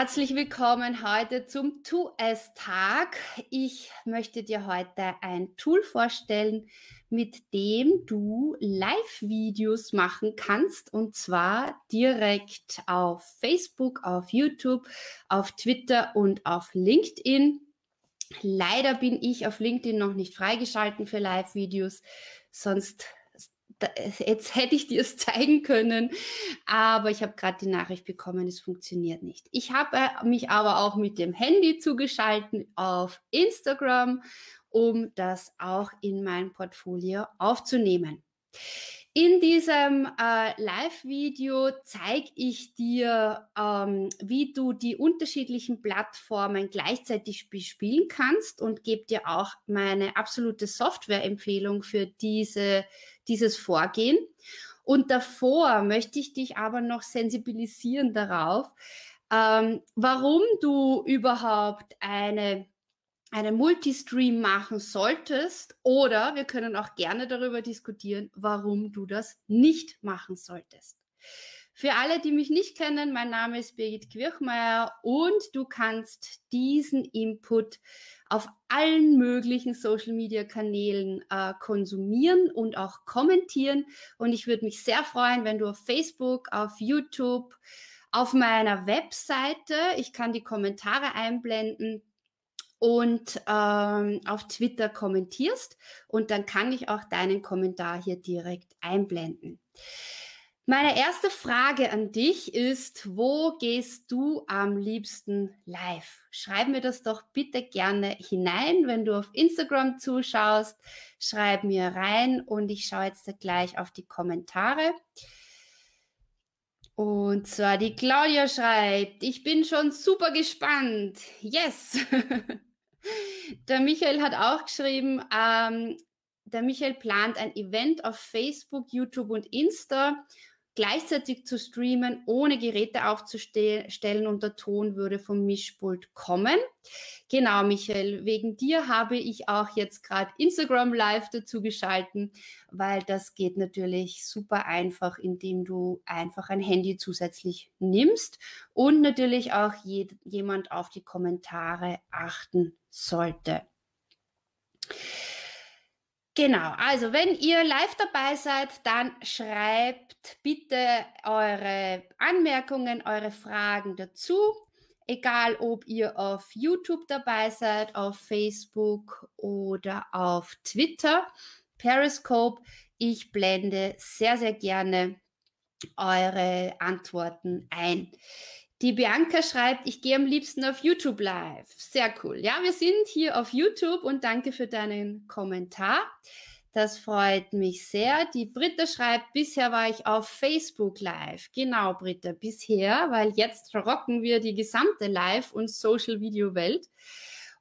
Herzlich willkommen heute zum 2S-Tag. Ich möchte dir heute ein Tool vorstellen, mit dem du Live-Videos machen kannst und zwar direkt auf Facebook, auf YouTube, auf Twitter und auf LinkedIn. Leider bin ich auf LinkedIn noch nicht freigeschalten für Live-Videos, sonst jetzt hätte ich dir es zeigen können, aber ich habe gerade die Nachricht bekommen, es funktioniert nicht. Ich habe äh, mich aber auch mit dem Handy zugeschalten auf Instagram, um das auch in mein Portfolio aufzunehmen. In diesem äh, Live-Video zeige ich dir, ähm, wie du die unterschiedlichen Plattformen gleichzeitig bespielen kannst und gebe dir auch meine absolute Software-Empfehlung für diese, dieses Vorgehen. Und davor möchte ich dich aber noch sensibilisieren darauf, ähm, warum du überhaupt eine einen Multistream machen solltest oder wir können auch gerne darüber diskutieren, warum du das nicht machen solltest. Für alle, die mich nicht kennen, mein Name ist Birgit Quirchmeier und du kannst diesen Input auf allen möglichen Social-Media-Kanälen äh, konsumieren und auch kommentieren. Und ich würde mich sehr freuen, wenn du auf Facebook, auf YouTube, auf meiner Webseite, ich kann die Kommentare einblenden, und ähm, auf Twitter kommentierst und dann kann ich auch deinen Kommentar hier direkt einblenden. Meine erste Frage an dich ist, wo gehst du am liebsten live? Schreib mir das doch bitte gerne hinein, wenn du auf Instagram zuschaust. Schreib mir rein und ich schaue jetzt gleich auf die Kommentare. Und zwar die Claudia schreibt, ich bin schon super gespannt. Yes! Der Michael hat auch geschrieben, ähm, der Michael plant ein Event auf Facebook, YouTube und Insta gleichzeitig zu streamen, ohne Geräte aufzustellen und der Ton würde vom Mischpult kommen. Genau, Michael, wegen dir habe ich auch jetzt gerade Instagram Live dazu geschalten, weil das geht natürlich super einfach, indem du einfach ein Handy zusätzlich nimmst und natürlich auch jemand auf die Kommentare achten sollte. Genau, also wenn ihr live dabei seid, dann schreibt bitte eure Anmerkungen, eure Fragen dazu. Egal, ob ihr auf YouTube dabei seid, auf Facebook oder auf Twitter, Periscope. Ich blende sehr, sehr gerne eure Antworten ein. Die Bianca schreibt, ich gehe am liebsten auf YouTube live. Sehr cool. Ja, wir sind hier auf YouTube und danke für deinen Kommentar. Das freut mich sehr. Die Britta schreibt, bisher war ich auf Facebook live. Genau, Britta, bisher, weil jetzt rocken wir die gesamte Live- und Social-Video-Welt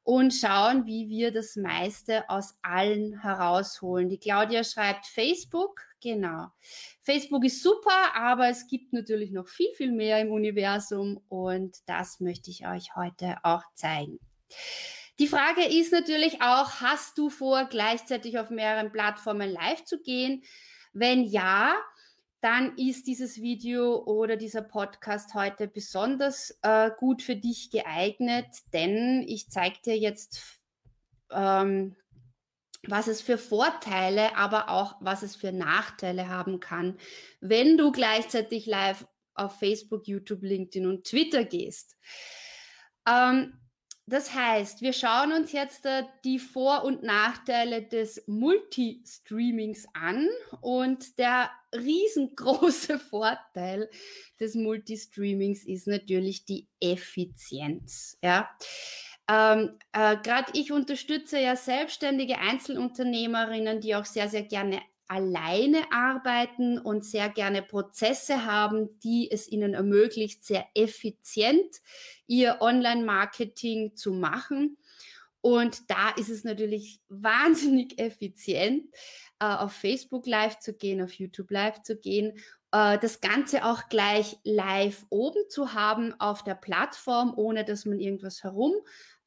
und schauen, wie wir das meiste aus allen herausholen. Die Claudia schreibt Facebook, Genau. Facebook ist super, aber es gibt natürlich noch viel, viel mehr im Universum und das möchte ich euch heute auch zeigen. Die Frage ist natürlich auch, hast du vor, gleichzeitig auf mehreren Plattformen live zu gehen? Wenn ja, dann ist dieses Video oder dieser Podcast heute besonders äh, gut für dich geeignet, denn ich zeige dir jetzt ähm, was es für Vorteile, aber auch was es für Nachteile haben kann, wenn du gleichzeitig live auf Facebook, YouTube, LinkedIn und Twitter gehst. Ähm, das heißt, wir schauen uns jetzt äh, die Vor- und Nachteile des Multistreamings an und der riesengroße Vorteil des Multistreamings ist natürlich die Effizienz. Ja. Ähm, äh, Gerade ich unterstütze ja selbstständige Einzelunternehmerinnen, die auch sehr, sehr gerne alleine arbeiten und sehr gerne Prozesse haben, die es ihnen ermöglicht, sehr effizient ihr Online-Marketing zu machen. Und da ist es natürlich wahnsinnig effizient, äh, auf Facebook Live zu gehen, auf YouTube Live zu gehen, äh, das Ganze auch gleich live oben zu haben auf der Plattform, ohne dass man irgendwas herum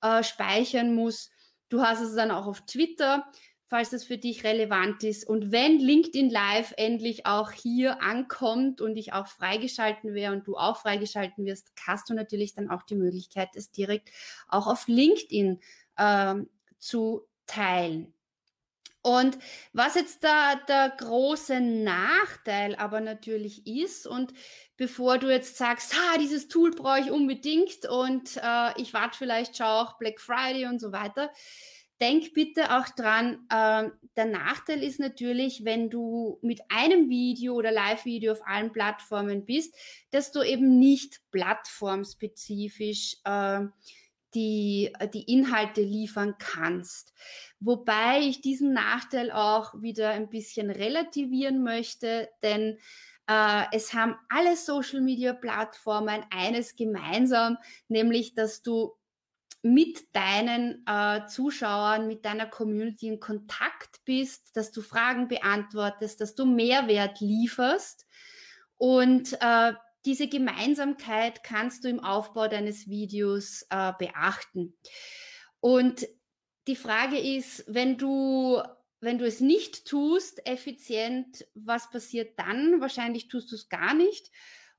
äh, speichern muss. Du hast es dann auch auf Twitter, falls das für dich relevant ist. Und wenn LinkedIn Live endlich auch hier ankommt und ich auch freigeschalten wäre und du auch freigeschalten wirst, hast du natürlich dann auch die Möglichkeit, es direkt auch auf LinkedIn äh, zu teilen. Und was jetzt da der große Nachteil aber natürlich ist, und bevor du jetzt sagst, ha, dieses Tool brauche ich unbedingt und äh, ich warte vielleicht, schau auch Black Friday und so weiter, denk bitte auch dran, äh, der Nachteil ist natürlich, wenn du mit einem Video oder Live-Video auf allen Plattformen bist, dass du eben nicht plattformspezifisch äh, die, die Inhalte liefern kannst. Wobei ich diesen Nachteil auch wieder ein bisschen relativieren möchte, denn äh, es haben alle Social-Media-Plattformen eines gemeinsam, nämlich dass du mit deinen äh, Zuschauern, mit deiner Community in Kontakt bist, dass du Fragen beantwortest, dass du Mehrwert lieferst. Und äh, diese Gemeinsamkeit kannst du im Aufbau deines Videos äh, beachten. Und die Frage ist, wenn du, wenn du es nicht tust, effizient, was passiert dann? Wahrscheinlich tust du es gar nicht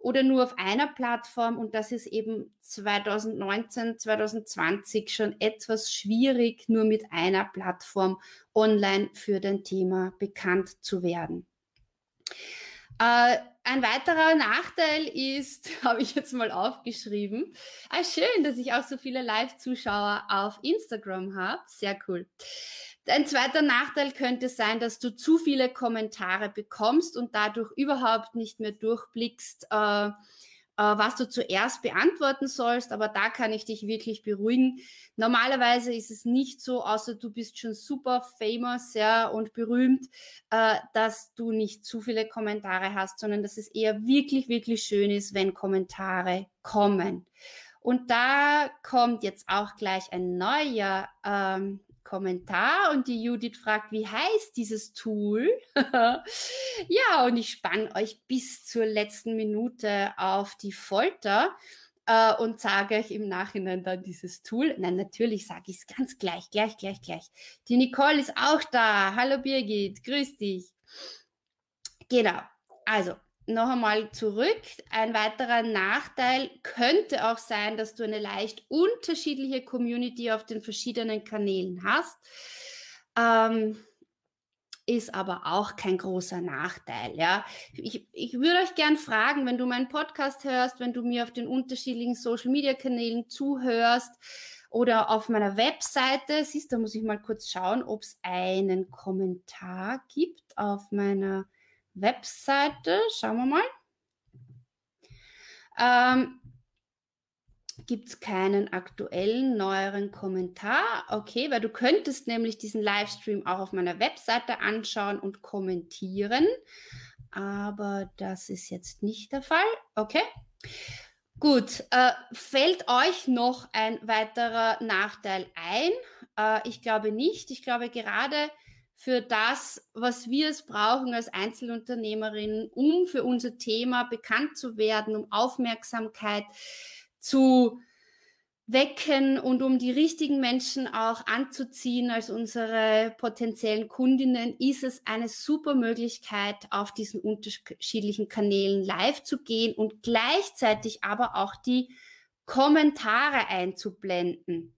oder nur auf einer Plattform und das ist eben 2019, 2020 schon etwas schwierig, nur mit einer Plattform online für dein Thema bekannt zu werden. Äh, ein weiterer Nachteil ist, habe ich jetzt mal aufgeschrieben. Ah, schön, dass ich auch so viele Live-Zuschauer auf Instagram habe. Sehr cool. Ein zweiter Nachteil könnte sein, dass du zu viele Kommentare bekommst und dadurch überhaupt nicht mehr durchblickst, äh, was du zuerst beantworten sollst, aber da kann ich dich wirklich beruhigen. Normalerweise ist es nicht so, außer du bist schon super famous ja, und berühmt, äh, dass du nicht zu viele Kommentare hast, sondern dass es eher wirklich, wirklich schön ist, wenn Kommentare kommen. Und da kommt jetzt auch gleich ein neuer ähm, Kommentar und die Judith fragt, wie heißt dieses Tool? ja, und ich spanne euch bis zur letzten Minute auf die Folter äh, und sage euch im Nachhinein dann dieses Tool. Nein, natürlich sage ich es ganz gleich, gleich, gleich, gleich. Die Nicole ist auch da. Hallo Birgit, grüß dich. Genau. Also, noch einmal zurück. Ein weiterer Nachteil könnte auch sein, dass du eine leicht unterschiedliche Community auf den verschiedenen Kanälen hast. Ähm, ist aber auch kein großer Nachteil. Ja, ich, ich würde euch gern fragen, wenn du meinen Podcast hörst, wenn du mir auf den unterschiedlichen Social Media Kanälen zuhörst oder auf meiner Webseite, siehst, da muss ich mal kurz schauen, ob es einen Kommentar gibt auf meiner Webseite, schauen wir mal, ähm, gibt es keinen aktuellen, neueren Kommentar. Okay, weil du könntest nämlich diesen Livestream auch auf meiner Webseite anschauen und kommentieren. Aber das ist jetzt nicht der Fall. Okay. Gut, äh, fällt euch noch ein weiterer Nachteil ein? Äh, ich glaube nicht. Ich glaube gerade für das, was wir es brauchen als Einzelunternehmerinnen, um für unser Thema bekannt zu werden, um Aufmerksamkeit zu wecken und um die richtigen Menschen auch anzuziehen als unsere potenziellen Kundinnen, ist es eine super Möglichkeit, auf diesen unterschiedlichen Kanälen live zu gehen und gleichzeitig aber auch die Kommentare einzublenden.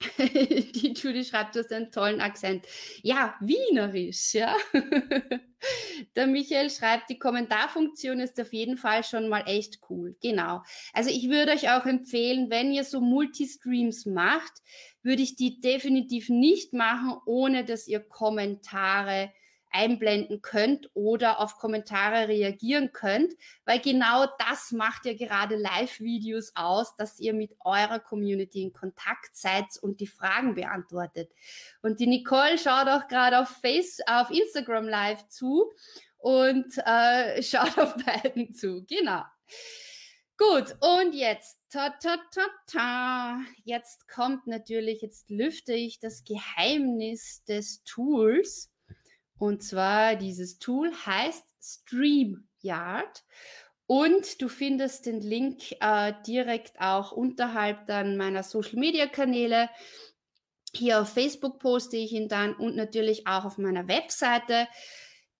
die Judy schreibt, du hast einen tollen Akzent. Ja, wienerisch, ja. Der Michael schreibt, die Kommentarfunktion ist auf jeden Fall schon mal echt cool. Genau. Also ich würde euch auch empfehlen, wenn ihr so Multistreams macht, würde ich die definitiv nicht machen, ohne dass ihr Kommentare einblenden könnt oder auf Kommentare reagieren könnt, weil genau das macht ja gerade Live-Videos aus, dass ihr mit eurer Community in Kontakt seid und die Fragen beantwortet. Und die Nicole schaut auch gerade auf Face, auf Instagram Live zu und äh, schaut auf beiden zu. Genau. Gut, und jetzt, ta, ta, ta, ta, jetzt kommt natürlich, jetzt lüfte ich das Geheimnis des Tools. Und zwar dieses Tool heißt StreamYard. Und du findest den Link äh, direkt auch unterhalb dann meiner Social Media Kanäle. Hier auf Facebook poste ich ihn dann und natürlich auch auf meiner Webseite.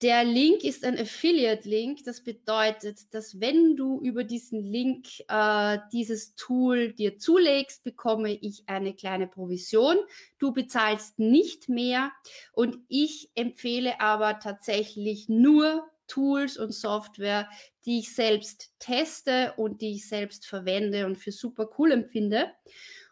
Der Link ist ein Affiliate-Link. Das bedeutet, dass wenn du über diesen Link äh, dieses Tool dir zulegst, bekomme ich eine kleine Provision. Du bezahlst nicht mehr. Und ich empfehle aber tatsächlich nur Tools und Software, die ich selbst teste und die ich selbst verwende und für super cool empfinde.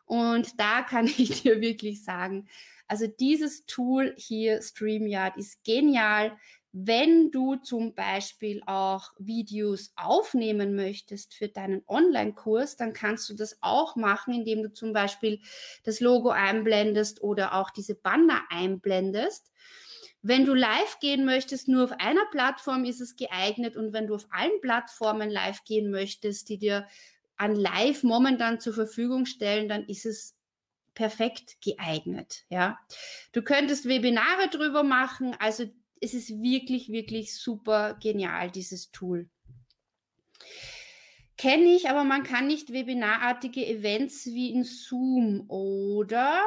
Und da kann ich dir wirklich sagen, also dieses Tool hier, StreamYard, ist genial. Wenn du zum Beispiel auch Videos aufnehmen möchtest für deinen Online-Kurs, dann kannst du das auch machen, indem du zum Beispiel das Logo einblendest oder auch diese Banner einblendest. Wenn du live gehen möchtest, nur auf einer Plattform ist es geeignet und wenn du auf allen Plattformen live gehen möchtest, die dir an Live momentan zur Verfügung stellen, dann ist es perfekt geeignet, ja. Du könntest Webinare drüber machen, also es ist wirklich, wirklich super genial, dieses Tool. Kenne ich, aber man kann nicht webinarartige Events wie in Zoom oder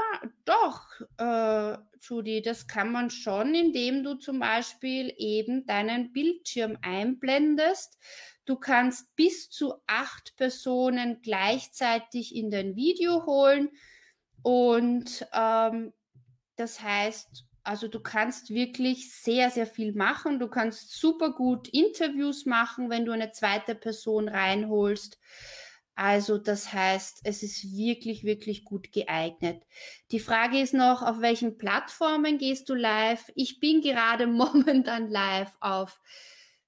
doch, äh, Judy, das kann man schon, indem du zum Beispiel eben deinen Bildschirm einblendest. Du kannst bis zu acht Personen gleichzeitig in dein Video holen und ähm, das heißt, also du kannst wirklich sehr, sehr viel machen. Du kannst super gut Interviews machen, wenn du eine zweite Person reinholst. Also das heißt, es ist wirklich, wirklich gut geeignet. Die Frage ist noch, auf welchen Plattformen gehst du live? Ich bin gerade momentan live auf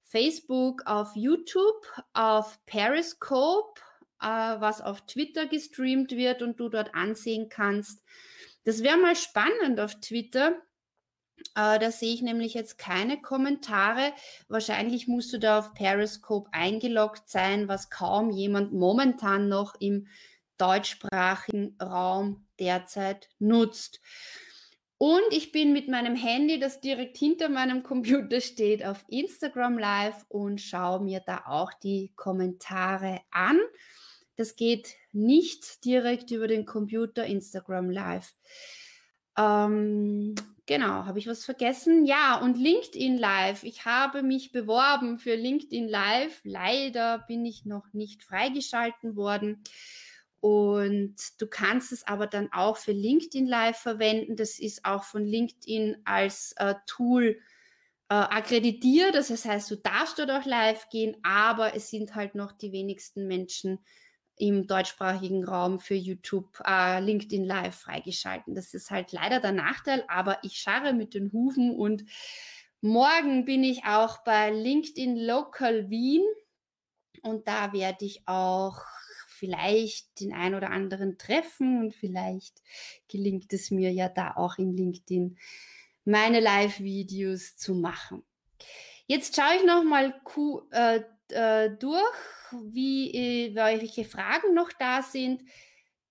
Facebook, auf YouTube, auf Periscope, äh, was auf Twitter gestreamt wird und du dort ansehen kannst. Das wäre mal spannend auf Twitter äh, da sehe ich nämlich jetzt keine Kommentare. Wahrscheinlich musst du da auf Periscope eingeloggt sein, was kaum jemand momentan noch im deutschsprachigen Raum derzeit nutzt. Und ich bin mit meinem Handy, das direkt hinter meinem Computer steht, auf Instagram Live und schaue mir da auch die Kommentare an. Das geht nicht direkt über den Computer Instagram Live. Ähm, Genau, habe ich was vergessen? Ja, und LinkedIn Live. Ich habe mich beworben für LinkedIn Live. Leider bin ich noch nicht freigeschalten worden. Und du kannst es aber dann auch für LinkedIn Live verwenden. Das ist auch von LinkedIn als äh, Tool äh, akkreditiert. Das heißt, du darfst dort auch live gehen, aber es sind halt noch die wenigsten Menschen im deutschsprachigen Raum für YouTube äh, LinkedIn Live freigeschalten. Das ist halt leider der Nachteil, aber ich scharre mit den Hufen und morgen bin ich auch bei LinkedIn Local Wien und da werde ich auch vielleicht den ein oder anderen treffen und vielleicht gelingt es mir ja da auch in LinkedIn meine Live-Videos zu machen. Jetzt schaue ich noch mal äh, äh, durch, wie, äh, welche Fragen noch da sind.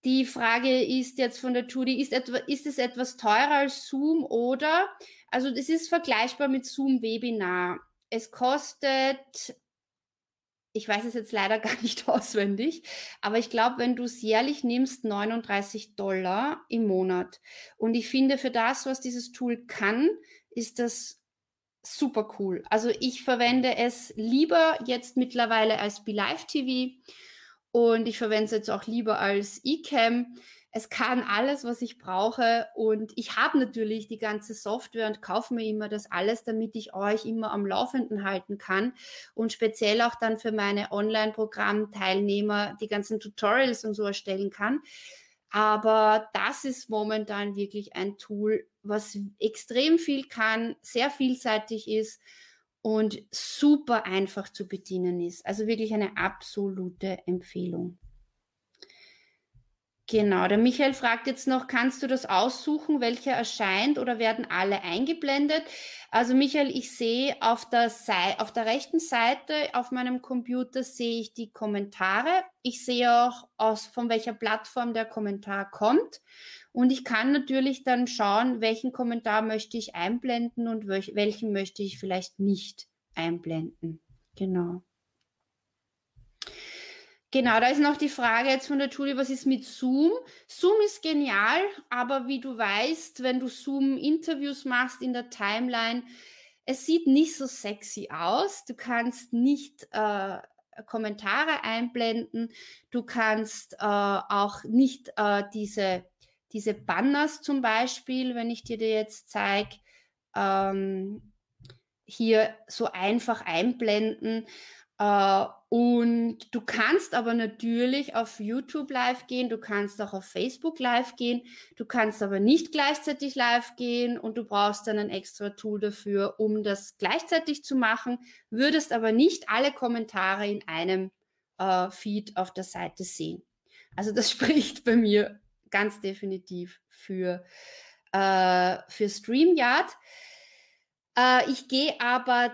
Die Frage ist jetzt von der Judy, ist, etwa, ist es etwas teurer als Zoom oder? Also das ist vergleichbar mit Zoom Webinar. Es kostet, ich weiß es jetzt leider gar nicht auswendig, aber ich glaube, wenn du es jährlich nimmst, 39 Dollar im Monat. Und ich finde, für das, was dieses Tool kann, ist das super cool. Also ich verwende es lieber jetzt mittlerweile als BeLive TV und ich verwende es jetzt auch lieber als eCam. Es kann alles, was ich brauche und ich habe natürlich die ganze Software und kaufe mir immer das alles, damit ich euch immer am Laufenden halten kann und speziell auch dann für meine Online-Programm-Teilnehmer die ganzen Tutorials und so erstellen kann. Aber das ist momentan wirklich ein Tool, was extrem viel kann, sehr vielseitig ist und super einfach zu bedienen ist. Also wirklich eine absolute Empfehlung. Genau, der Michael fragt jetzt noch, kannst du das aussuchen, welcher erscheint oder werden alle eingeblendet? Also Michael, ich sehe auf der, Seite, auf der rechten Seite auf meinem Computer sehe ich die Kommentare. Ich sehe auch aus, von welcher Plattform der Kommentar kommt. Und ich kann natürlich dann schauen, welchen Kommentar möchte ich einblenden und welchen möchte ich vielleicht nicht einblenden. Genau. Genau, da ist noch die Frage jetzt von der Julie, was ist mit Zoom? Zoom ist genial, aber wie du weißt, wenn du Zoom-Interviews machst in der Timeline, es sieht nicht so sexy aus. Du kannst nicht äh, Kommentare einblenden. Du kannst äh, auch nicht äh, diese, diese Banners zum Beispiel, wenn ich dir die jetzt zeige, ähm, hier so einfach einblenden. Äh, und du kannst aber natürlich auf YouTube live gehen, du kannst auch auf Facebook live gehen, du kannst aber nicht gleichzeitig live gehen und du brauchst dann ein extra Tool dafür, um das gleichzeitig zu machen, würdest aber nicht alle Kommentare in einem äh, Feed auf der Seite sehen. Also das spricht bei mir ganz definitiv für, äh, für StreamYard. Äh, ich gehe aber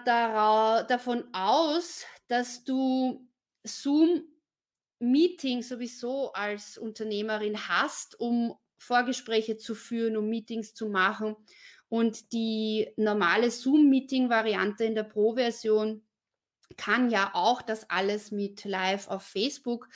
davon aus, dass du Zoom-Meeting sowieso als Unternehmerin hast, um Vorgespräche zu führen, um Meetings zu machen. Und die normale Zoom-Meeting-Variante in der Pro-Version kann ja auch das alles mit Live auf Facebook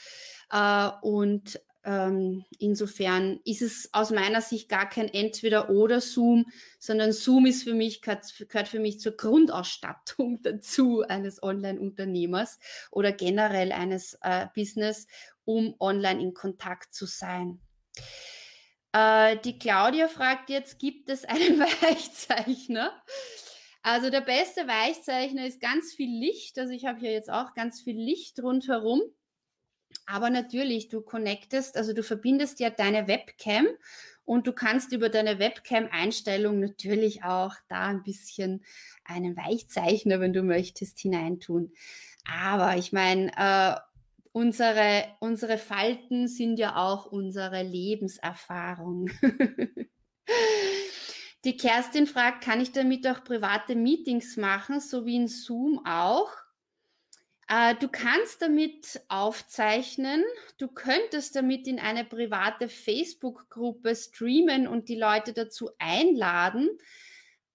äh, und ähm, insofern ist es aus meiner Sicht gar kein Entweder-Oder Zoom, sondern Zoom ist für mich, gehört für mich zur Grundausstattung dazu eines Online-Unternehmers oder generell eines äh, Business, um online in Kontakt zu sein. Äh, die Claudia fragt jetzt, gibt es einen Weichzeichner? Also der beste Weichzeichner ist ganz viel Licht. Also ich habe hier jetzt auch ganz viel Licht rundherum. Aber natürlich, du connectest, also du verbindest ja deine Webcam und du kannst über deine Webcam-Einstellung natürlich auch da ein bisschen einen Weichzeichner, wenn du möchtest, hineintun. Aber ich meine, äh, unsere, unsere Falten sind ja auch unsere Lebenserfahrung. Die Kerstin fragt, kann ich damit auch private Meetings machen, so wie in Zoom auch? Äh, du kannst damit aufzeichnen, du könntest damit in eine private Facebook-Gruppe streamen und die Leute dazu einladen,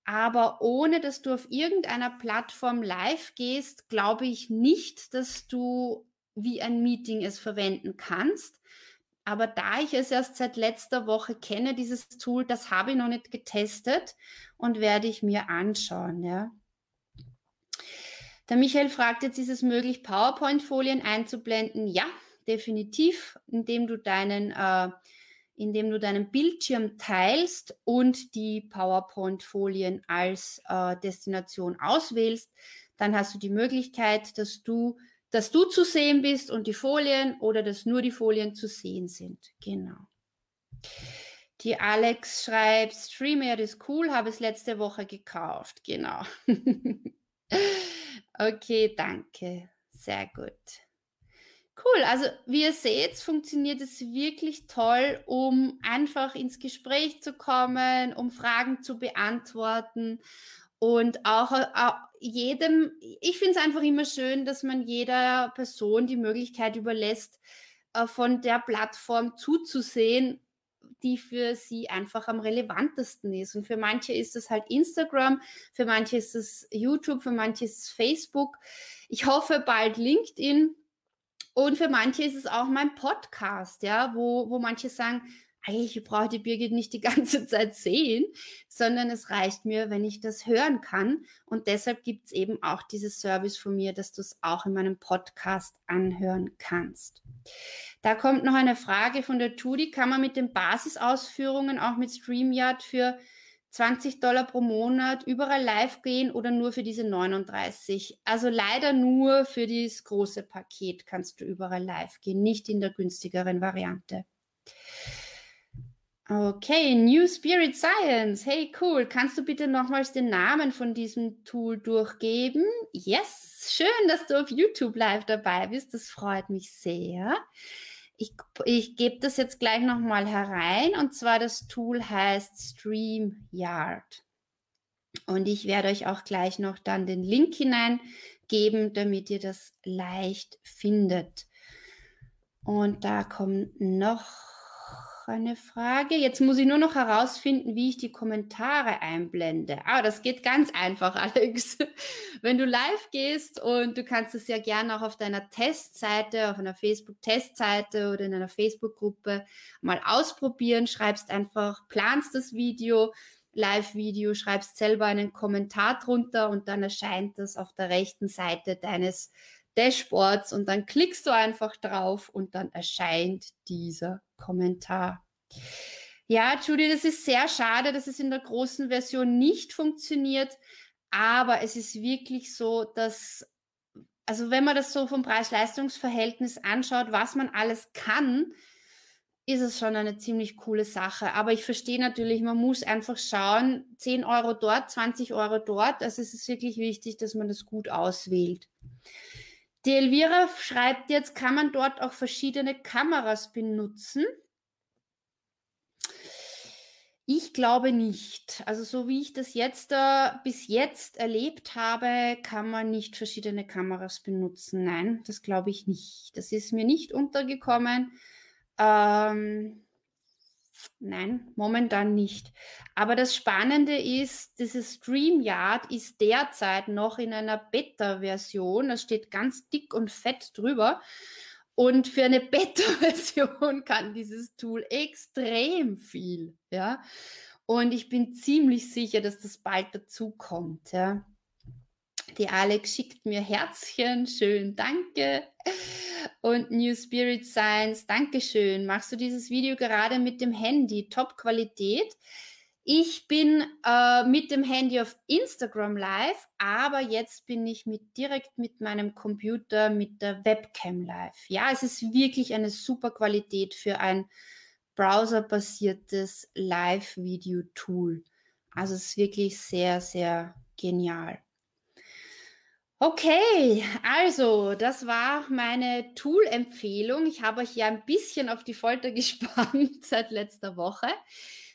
aber ohne dass du auf irgendeiner Plattform live gehst, glaube ich nicht, dass du wie ein Meeting es verwenden kannst. Aber da ich es erst seit letzter Woche kenne, dieses Tool, das habe ich noch nicht getestet und werde ich mir anschauen, ja. Der Michael fragt jetzt, ist es möglich, PowerPoint-Folien einzublenden? Ja, definitiv, indem du deinen, äh, indem du deinen Bildschirm teilst und die PowerPoint-Folien als äh, Destination auswählst. Dann hast du die Möglichkeit, dass du, dass du zu sehen bist und die Folien oder dass nur die Folien zu sehen sind. Genau. Die Alex schreibt, StreamYard ist cool, habe es letzte Woche gekauft. Genau. Okay, danke. Sehr gut. Cool, also wie ihr seht, funktioniert es wirklich toll, um einfach ins Gespräch zu kommen, um Fragen zu beantworten und auch, auch jedem, ich finde es einfach immer schön, dass man jeder Person die Möglichkeit überlässt, äh, von der Plattform zuzusehen, die für sie einfach am relevantesten ist. Und für manche ist es halt Instagram, für manche ist es YouTube, für manche ist es Facebook. Ich hoffe bald LinkedIn. Und für manche ist es auch mein Podcast, ja, wo, wo manche sagen, eigentlich brauche die Birgit nicht die ganze Zeit sehen, sondern es reicht mir, wenn ich das hören kann. Und deshalb gibt es eben auch dieses Service von mir, dass du es auch in meinem Podcast anhören kannst. Da kommt noch eine Frage von der Tudi. Kann man mit den Basisausführungen auch mit StreamYard für 20 Dollar pro Monat überall live gehen oder nur für diese 39? Also leider nur für dieses große Paket kannst du überall live gehen, nicht in der günstigeren Variante. Okay, New Spirit Science. Hey, cool. Kannst du bitte nochmals den Namen von diesem Tool durchgeben? Yes, schön, dass du auf YouTube live dabei bist. Das freut mich sehr. Ich, ich gebe das jetzt gleich nochmal herein und zwar das Tool heißt StreamYard. Und ich werde euch auch gleich noch dann den Link hineingeben, damit ihr das leicht findet. Und da kommt eine Frage. Jetzt muss ich nur noch herausfinden, wie ich die Kommentare einblende. Ah, das geht ganz einfach, Alex. Wenn du live gehst und du kannst es ja gerne auch auf deiner Testseite, auf einer Facebook-Testseite oder in einer Facebook-Gruppe mal ausprobieren, schreibst einfach, planst das Video, Live-Video, schreibst selber einen Kommentar drunter und dann erscheint das auf der rechten Seite deines Dashboards und dann klickst du einfach drauf und dann erscheint dieser Kommentar. Ja, Judy, das ist sehr schade, dass es in der großen Version nicht funktioniert, aber es ist wirklich so, dass, also wenn man das so vom Preis-Leistungs-Verhältnis anschaut, was man alles kann, ist es schon eine ziemlich coole Sache. Aber ich verstehe natürlich, man muss einfach schauen, 10 Euro dort, 20 Euro dort. Also es ist wirklich wichtig, dass man das gut auswählt. Die Elvira schreibt jetzt, kann man dort auch verschiedene Kameras benutzen? Ich glaube nicht. Also so wie ich das jetzt äh, bis jetzt erlebt habe, kann man nicht verschiedene Kameras benutzen. Nein, das glaube ich nicht. Das ist mir nicht untergekommen. Ähm, Nein, momentan nicht. Aber das Spannende ist, dieses StreamYard ist derzeit noch in einer Beta-Version. Das steht ganz dick und fett drüber. Und für eine Beta-Version kann dieses Tool extrem viel. Ja. Und ich bin ziemlich sicher, dass das bald dazu kommt. Ja. Die Alex schickt mir Herzchen, schön, danke. Und New Spirit Science, Dankeschön. Machst du dieses Video gerade mit dem Handy? Top-Qualität. Ich bin äh, mit dem Handy auf Instagram live, aber jetzt bin ich mit, direkt mit meinem Computer mit der Webcam live. Ja, es ist wirklich eine super Qualität für ein browserbasiertes Live-Video-Tool. Also es ist wirklich sehr, sehr genial. Okay, also das war meine Tool-Empfehlung. Ich habe euch ja ein bisschen auf die Folter gespannt seit letzter Woche.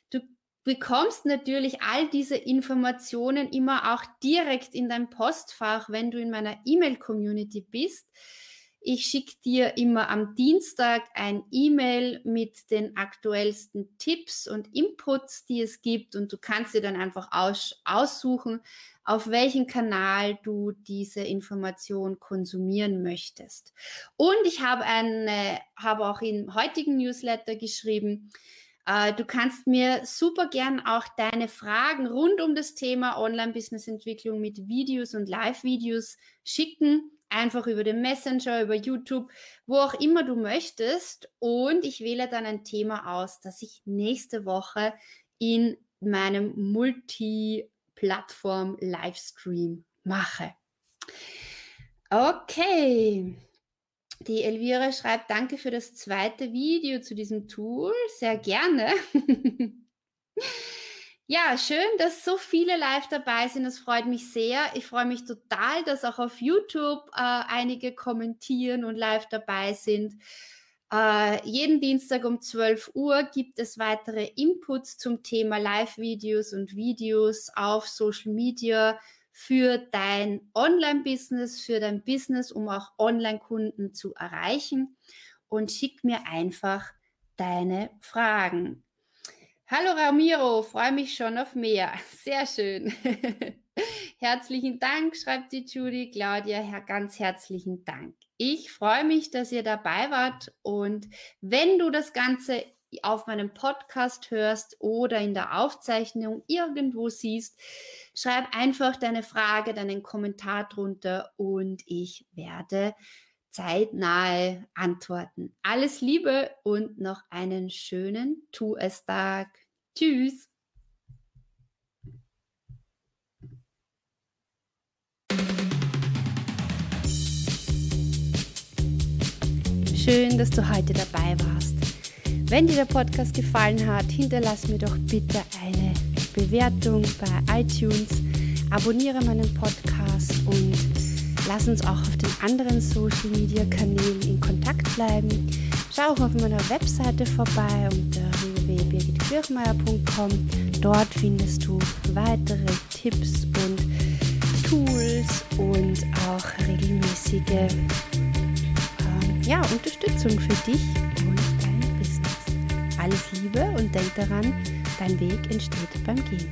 Du bekommst natürlich all diese Informationen immer auch direkt in dein Postfach, wenn du in meiner E-Mail-Community bist. Ich schicke dir immer am Dienstag ein E-Mail mit den aktuellsten Tipps und Inputs, die es gibt. Und du kannst dir dann einfach aus, aussuchen, auf welchen Kanal du diese Information konsumieren möchtest. Und ich habe eine, auch im heutigen Newsletter geschrieben, äh, Du kannst mir super gern auch deine Fragen rund um das Thema Online-Business-Entwicklung mit Videos und Live-Videos schicken einfach über den Messenger, über YouTube, wo auch immer du möchtest. Und ich wähle dann ein Thema aus, das ich nächste Woche in meinem Multi-Plattform-Livestream mache. Okay. Die Elvira schreibt, danke für das zweite Video zu diesem Tool. Sehr gerne. Ja, schön, dass so viele live dabei sind. Das freut mich sehr. Ich freue mich total, dass auch auf YouTube äh, einige kommentieren und live dabei sind. Äh, jeden Dienstag um 12 Uhr gibt es weitere Inputs zum Thema Live-Videos und Videos auf Social Media für dein Online-Business, für dein Business, um auch Online-Kunden zu erreichen. Und schick mir einfach deine Fragen. Hallo Ramiro, freue mich schon auf mehr. Sehr schön. herzlichen Dank, schreibt die Judy. Claudia, ganz herzlichen Dank. Ich freue mich, dass ihr dabei wart und wenn du das Ganze auf meinem Podcast hörst oder in der Aufzeichnung irgendwo siehst, schreib einfach deine Frage, deinen Kommentar drunter und ich werde zeitnahe antworten. Alles Liebe und noch einen schönen Tu es Tag. Tschüss. Schön, dass du heute dabei warst. Wenn dir der Podcast gefallen hat, hinterlass mir doch bitte eine Bewertung bei iTunes, abonniere meinen Podcast und lass uns auch auf den anderen Social Media Kanälen in Kontakt bleiben. Schau auch auf meiner Webseite vorbei unter www.birgitkirchmeier.com. Dort findest du weitere Tipps und Tools und auch regelmäßige ähm, ja, Unterstützung für dich und dein Business. Alles Liebe und denk daran, dein Weg entsteht beim Gehen.